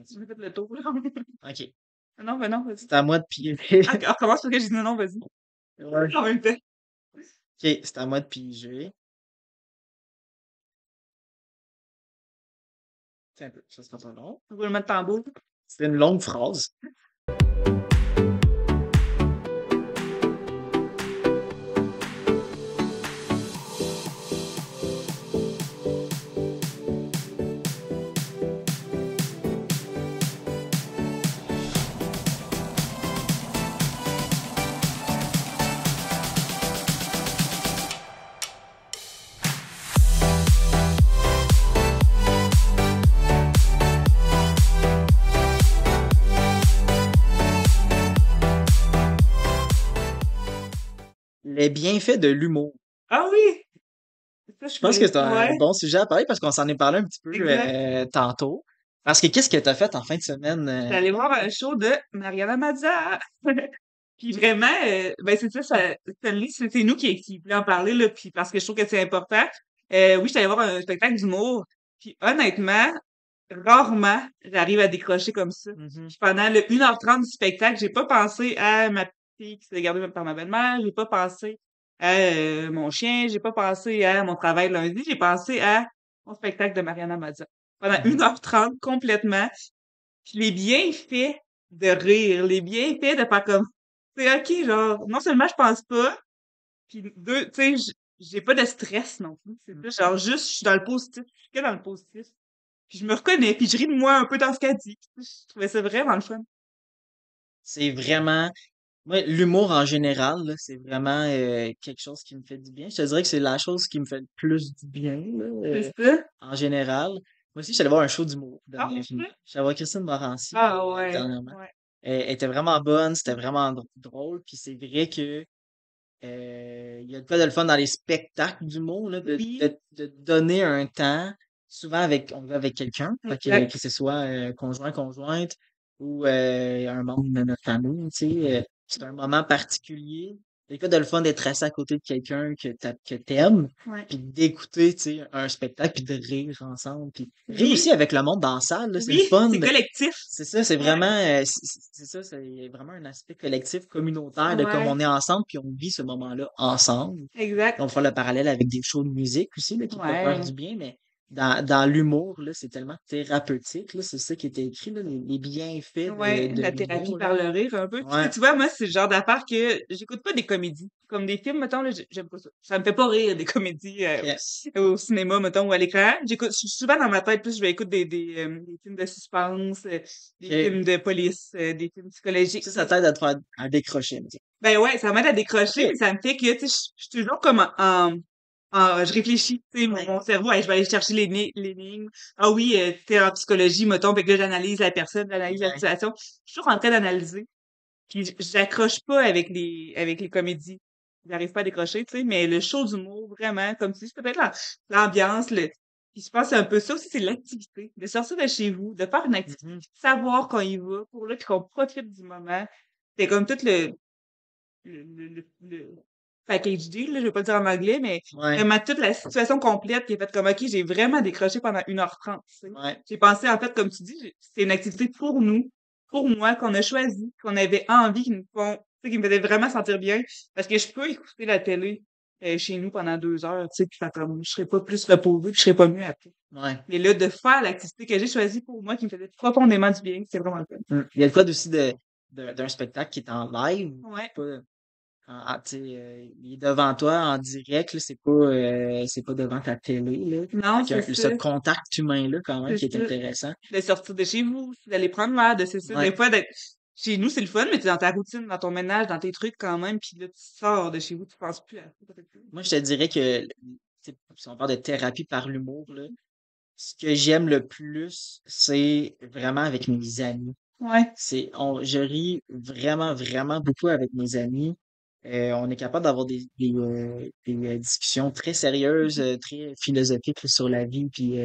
A fait le tour, là. OK. Non, ben non, vas-y. C'est à moi de piger. Ah, recommence parce que j'ai dit non, non, vas-y. Ouais. En même temps. OK, c'est à moi de piger. Tiens un peu, ça sera pas long. Roulement de tambour. C'est une longue phrase. Les bienfaits de l'humour. Ah oui! Je pense que c'est un Ouais. bon sujet à parler parce qu'on s'en est parlé un petit peu euh, tantôt. Parce que qu'est-ce que tu as fait en fin de semaine? euh? J'allais voir un show de Mariana Mazza. Puis vraiment, euh, ben c'est ça, ça c'est nous qui, qui voulons en parler, là, puis parce que je trouve que c'est important. Oui, j'allais voir un spectacle d'humour. Puis honnêtement, rarement j'arrive à décrocher comme ça. Mhm. Puis pendant le 1h30 du spectacle, j'ai pas pensé à ma fille qui s'est gardée par ma belle-mère, j'ai pas pensé à euh, mon chien, j'ai pas pensé à mon travail lundi, j'ai pensé à mon spectacle de Mariana Mazza. Pendant Mhm. 1h30 complètement. Puis les bienfaits de rire, les bienfaits de faire comme c'est OK, genre, non seulement je pense pas, puis deux, tu sais, j'ai pas de stress non plus. C'est plus genre juste je suis dans le positif, je suis que dans le positif. Puis je me reconnais, puis je ris de moi un peu dans ce qu'elle dit. Je trouvais ça vraiment le fun. C'est vraiment. Moi, l'humour en général, là, c'est vraiment euh, quelque chose qui me fait du bien. Je te dirais que c'est la chose qui me fait le plus du bien, là, euh, C'est ça? en général. Moi aussi, j'allais voir un show d'humour Ah, dernièrement. J'allais voir Christine Morancy Ah euh, ouais. dernièrement. Ouais. Elle, elle était vraiment bonne, c'était vraiment dr- drôle. Puis c'est vrai que euh, il y a de quoi de le fun dans les spectacles d'humour, là, de, Oui. de, de donner un temps, souvent avec, on va avec quelqu'un, fait que, Exact. que ce soit euh, conjoint, conjointe ou euh, un membre de notre famille, tu sais. euh, c'est un moment particulier. De quoi de le fun d'être assis à côté de quelqu'un que t'a- que t'aimes, Ouais. puis d'écouter, tu sais, un spectacle, puis de rire ensemble, puis rire Oui. aussi avec le monde dans la salle, là, c'est le fun. c'est collectif. c'est ça, c'est Ouais. vraiment, euh, c'est c'est- c'est ça, c'est vraiment un aspect collectif, communautaire, de comme Ouais. on est ensemble, puis on vit ce moment-là ensemble. Exact. On faire le parallèle avec des shows de musique aussi, là, qui peuvent faire Ouais. du bien, mais dans, dans l'humour, c'est tellement thérapeutique, c'est ça qui était écrit, là, les, les bienfaits de la thérapie par le rire un peu. Tu sais, Ouais. tu vois, moi, c'est le genre d'affaire que j'écoute pas des comédies. Comme des films, mettons, là, j'aime pas ça. Ça me fait pas rire, des comédies euh, Yes. au cinéma, mettons, ou à l'écran. J'écoute, je suis souvent dans ma tête, plus je vais écouter des, des, euh, des films de suspense, euh, des films de police, des films psychologiques. Ça, ça t'aide à te faire un décrocher, mettons. Ben ouais, ça m'aide à décrocher, Ok. mais ça me fait que, tu sais, je je suis toujours comme en, en, en- je réfléchis, tu sais, mon, Ouais. mon cerveau, hey, je vais aller chercher l'énigme. Ah oui, euh, t'es en psychologie, mettons, fait que là, j'analyse la personne, j'analyse la situation. Je suis toujours en train d'analyser. Puis j'accroche pas avec les, avec les comédies. J'arrive pas à décrocher, tu sais, mais le show d'humour, vraiment, comme tu dis, c'est peut-être la- l'ambiance, le, puis je pense que c'est un peu ça aussi, c'est l'activité. De sortir de chez vous, de faire une activité, Mhm. de savoir qu'on y va, pour là, qu'on profite du moment. C'est comme tout le, le, le, le, le package deal, là, je vais pas le dire en anglais, mais Ouais, vraiment toute la situation complète qui est faite comme, OK, j'ai vraiment décroché pendant 1h30, tu sais. ouais. J'ai pensé, en fait, comme tu dis, c'est une activité pour nous, pour moi, qu'on a choisi, qu'on avait envie, qui nous font, qui me faisait vraiment sentir bien. Parce que je peux écouter la télé euh, chez nous pendant deux heures, tu sais, puis faire comme, je serais pas plus reposée, puis je serais pas mieux après. Ouais. Mais là, de faire l'activité que j'ai choisie pour moi, qui me faisait profondément du bien, c'est vraiment le fun. Mm. Il y a de quoi aussi de, de- d'un spectacle qui est en live, Ouais. pas, en- tu euh, il est devant toi en direct, c'est pas, euh, c'est pas devant ta télé, là. Non, c'est ce contact humain-là, quand même, qui est ça. intéressant. de sortir de chez vous, d'aller prendre l'air, de c'est ça. Ouais. Des fois, d'être chez nous, c'est le fun, mais t'es dans ta routine, dans ton ménage, dans tes trucs quand même, puis là, tu sors de chez vous, tu penses plus à ça. Moi, je te dirais que, tu si on parle de thérapie par l'humour, ce que j'aime le plus, c'est vraiment avec mes amis. Ouais. C'est, on, je ris vraiment, vraiment beaucoup avec mes amis. Euh, on est capable d'avoir des, des, euh, des, euh, discussions très sérieuses, euh, très philosophiques sur la vie, puis,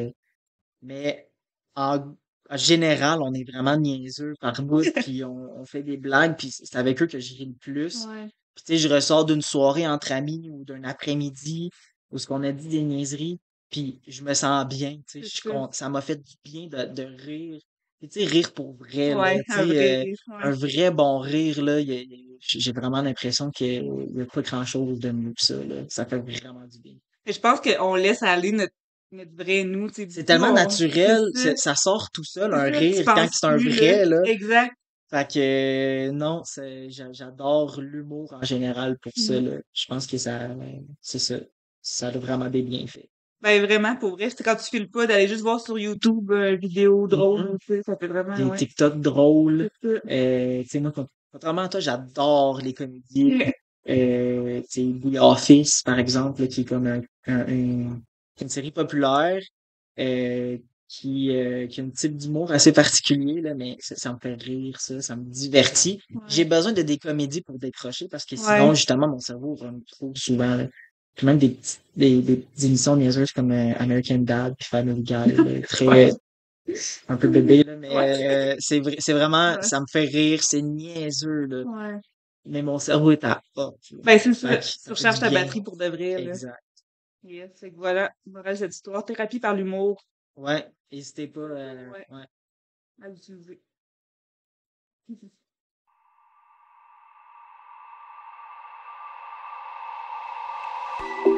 mais en, en général, on est vraiment niaiseux par bout, puis on, on fait des blagues, puis c'est avec eux que je ris le plus. Ouais. Puis tu sais, je ressors d'une soirée entre amis ou d'un après-midi où ce qu'on a dit des niaiseries, puis je me sens bien, tu sais, je ça. m'a fait du bien de, de rire Puis tu sais, rire pour vrai, Ouais, un euh, ouais. un vrai bon rire, là, j'ai vraiment l'impression qu'il n'y a pas grand-chose de mieux que ça, là. Ça fait vraiment du bien. Je pense qu'on laisse aller notre, notre vrai nous, tu sais, C'est tellement on, naturel, ça, sort tout seul, un rire, quand c'est un vrai, là. Exact. Fait que, euh, non, j'adore l'humour en général pour ça, là. Je pense que ça, c'est ça. Ça a vraiment des bienfaits. Ben vraiment, pour vrai, c'est quand tu files pas, d'aller juste voir sur YouTube euh, une vidéo drôle, Mhm. tu sais, ça fait vraiment, Des ouais. TikTok drôles. Euh, tu sais, moi, con- contrairement à toi, j'adore les comédies. Euh, tu sais, The Office, par exemple, qui est comme un, un- un- une série populaire, euh, qui, euh, qui a un type d'humour assez particulier, là, mais ça, ça me fait rire, ça, ça me divertit. J'ai besoin de des comédies pour décrocher parce que sinon, Ouais. justement, mon cerveau run trop souvent, là. Puis même des, des, des émissions niaiseuses comme euh, American Dad puis Family Guy, là, très, Ouais. un peu bébé, là, mais Ouais. euh, c'est vrai, c'est vraiment, Ouais. ça me fait rire, c'est niaiseux, là. Mais mon cerveau est à là. Ben c'est ça, tu recharges ta batterie pour de vrai, là. Exact. Yes, fait que voilà, morale cette histoire, thérapie par l'humour Ouais, n'hésitez pas, euh, Ouais. ouais. à l'utiliser. Bye.